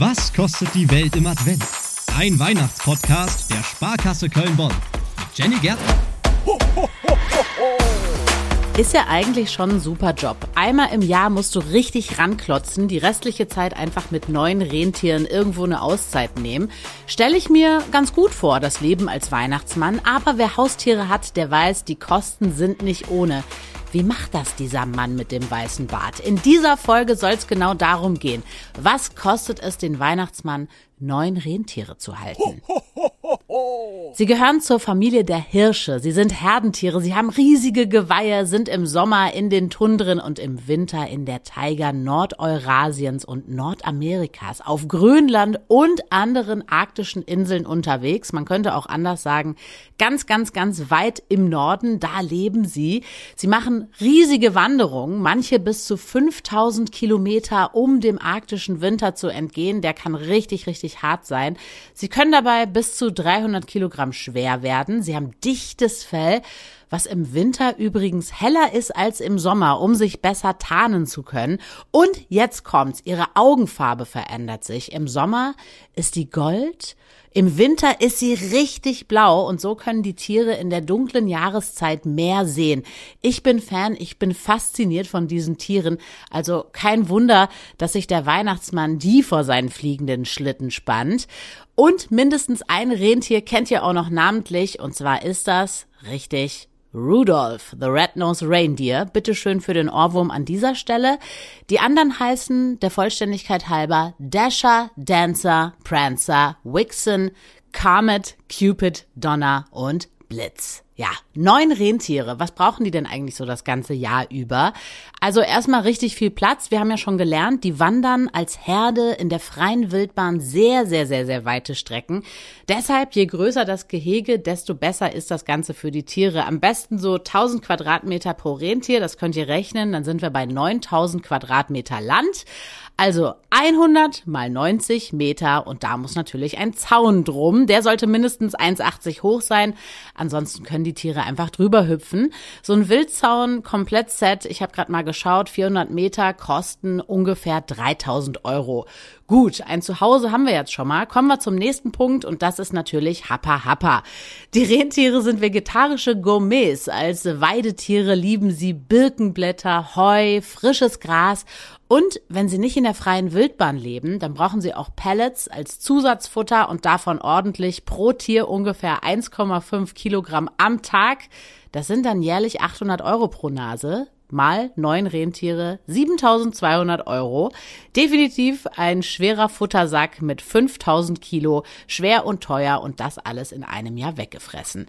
Was kostet die Welt im Advent? Ein Weihnachtspodcast der Sparkasse Köln-Bonn mit Jenny Gärtner. Ist ja eigentlich schon ein super Job. Einmal im Jahr musst du richtig ranklotzen, die restliche Zeit einfach mit neuen Rentieren irgendwo eine Auszeit nehmen. Stelle ich mir ganz gut vor, das Leben als Weihnachtsmann. Aber wer Haustiere hat, der weiß, die Kosten sind nicht ohne. Wie macht das dieser Mann mit dem weißen Bart? In dieser Folge soll es genau darum gehen. Was kostet es den Weihnachtsmann, neun Rentiere zu halten? Sie gehören zur Familie der Hirsche. Sie sind Herdentiere. Sie haben riesige Geweihe, sind im Sommer in den Tundren und im Winter in der Taiga Nordeurasiens und Nordamerikas, auf Grönland und anderen arktischen Inseln unterwegs. Man könnte auch anders sagen, ganz, ganz, ganz weit im Norden. Da leben sie. Sie machen riesige Wanderungen, manche bis zu 5000 Kilometer, um dem arktischen Winter zu entgehen. Der kann richtig, richtig hart sein. Sie können dabei bis zu 300 Kilogramm schwer werden. Sie haben dichtes Fell, was im Winter übrigens heller ist als im Sommer, um sich besser tarnen zu können. Und jetzt kommt's. Ihre Augenfarbe verändert sich. Im Sommer ist die gold, im Winter ist sie richtig blau und so können die Tiere in der dunklen Jahreszeit mehr sehen. Ich bin Fan, ich bin fasziniert von diesen Tieren. Also kein Wunder, dass sich der Weihnachtsmann die vor seinen fliegenden Schlitten spannt. Und mindestens ein Rentier kennt ihr auch noch namentlich und zwar ist das richtig Rudolph, the Red-Nosed Reindeer. Bitteschön für den Ohrwurm an dieser Stelle. Die anderen heißen, der Vollständigkeit halber, Dasher, Dancer, Prancer, Wixen, Comet, Cupid, Donner und Blitz. Ja, neun Rentiere. Was brauchen die denn eigentlich so das ganze Jahr über? Also erstmal richtig viel Platz. Wir haben ja schon gelernt, die wandern als Herde in der freien Wildbahn sehr, sehr, sehr, sehr weite Strecken. Deshalb, je größer das Gehege, desto besser ist das Ganze für die Tiere. Am besten so 1000 Quadratmeter pro Rentier. Das könnt ihr rechnen. Dann sind wir bei 9000 Quadratmeter Land. Also 100 mal 90 Meter und da muss natürlich ein Zaun drum. Der sollte mindestens 1,80 hoch sein. Ansonsten können die Tiere einfach drüber hüpfen. So ein Wildzaun, komplett Set, ich habe gerade mal geschaut, 400 Meter kosten ungefähr 3000 Euro. Gut, ein Zuhause haben wir jetzt schon mal. Kommen wir zum nächsten Punkt und das ist natürlich Happa Happa. Die Rentiere sind vegetarische Gourmets. Als Weidetiere lieben sie Birkenblätter, Heu, frisches Gras und wenn sie nicht in der freien Wildbahn leben, dann brauchen sie auch Pellets als Zusatzfutter und davon ordentlich pro Tier ungefähr 1,5 Kilogramm am Tag. Das sind dann jährlich 800 Euro pro Nase mal neun Rentiere, 7200 Euro. Definitiv ein schwerer Futtersack mit 5000 Kilo, schwer und teuer und das alles in einem Jahr weggefressen.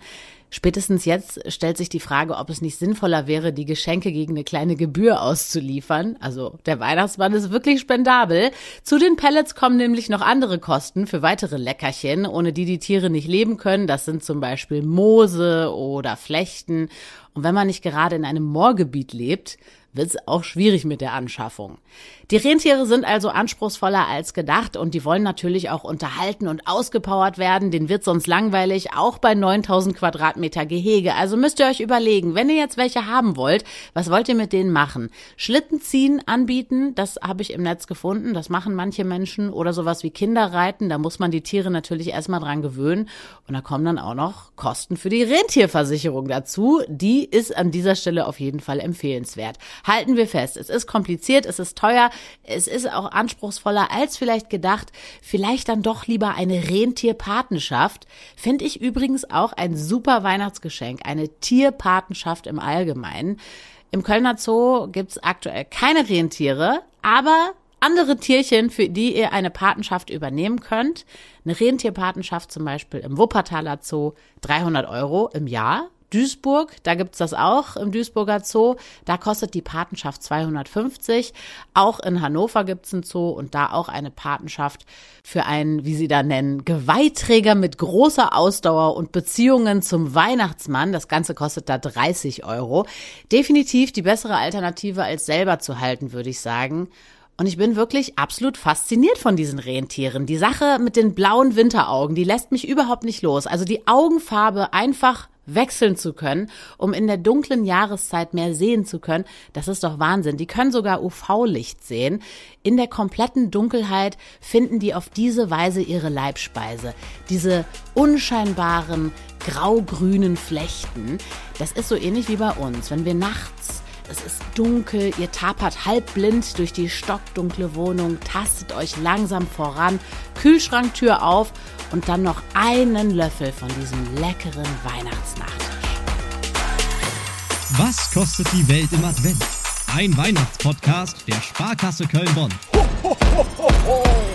Spätestens jetzt stellt sich die Frage, ob es nicht sinnvoller wäre, die Geschenke gegen eine kleine Gebühr auszuliefern. Also der Weihnachtsmann ist wirklich spendabel. Zu den Pellets kommen nämlich noch andere Kosten für weitere Leckerchen, ohne die die Tiere nicht leben können. Das sind zum Beispiel Moose oder Flechten. Und wenn man nicht gerade in einem Moorgebiet lebt, wird es auch schwierig mit der Anschaffung. Die Rentiere sind also anspruchsvoller als gedacht und die wollen natürlich auch unterhalten und ausgepowert werden. Den wird sonst langweilig, auch bei 9000 Quadratmeter Gehege. Also müsst ihr euch überlegen, wenn ihr jetzt welche haben wollt, was wollt ihr mit denen machen? Schlitten ziehen, anbieten, das habe ich im Netz gefunden. Das machen manche Menschen oder sowas wie Kinderreiten. Da muss man die Tiere natürlich erstmal dran gewöhnen. Und da kommen dann auch noch Kosten für die Rentierversicherung dazu. Die ist an dieser Stelle auf jeden Fall empfehlenswert. Halten wir fest, es ist kompliziert, es ist teuer, es ist auch anspruchsvoller als vielleicht gedacht. Vielleicht dann doch lieber eine Rentierpatenschaft. Finde ich übrigens auch ein super Weihnachtsgeschenk, eine Tierpatenschaft im Allgemeinen. Im Kölner Zoo gibt's aktuell keine Rentiere, aber andere Tierchen, für die ihr eine Patenschaft übernehmen könnt. Eine Rentierpatenschaft zum Beispiel im Wuppertaler Zoo, 300 Euro im Jahr. Duisburg, da gibt's das auch im Duisburger Zoo. Da kostet die Patenschaft 250. Auch in Hannover gibt's einen Zoo und da auch eine Patenschaft für einen, wie sie da nennen, Geweihträger mit großer Ausdauer und Beziehungen zum Weihnachtsmann. Das Ganze kostet da 30 Euro. Definitiv die bessere Alternative als selber zu halten, würde ich sagen. Und ich bin wirklich absolut fasziniert von diesen Rentieren. Die Sache mit den blauen Winteraugen, die lässt mich überhaupt nicht los. Also die Augenfarbe einfach wechseln zu können, um in der dunklen Jahreszeit mehr sehen zu können, das ist doch Wahnsinn. Die können sogar UV-Licht sehen. In der kompletten Dunkelheit finden die auf diese Weise ihre Leibspeise. Diese unscheinbaren grau-grünen Flechten. Das ist so ähnlich wie bei uns, wenn wir nachts es ist dunkel, ihr tapert halbblind durch die stockdunkle Wohnung, tastet euch langsam voran, Kühlschranktür auf und dann noch einen Löffel von diesem leckeren Weihnachtsnachtisch. Was kostet die Welt im Advent? Ein Weihnachtspodcast der Sparkasse Köln-Bonn. Ho, ho, ho, ho.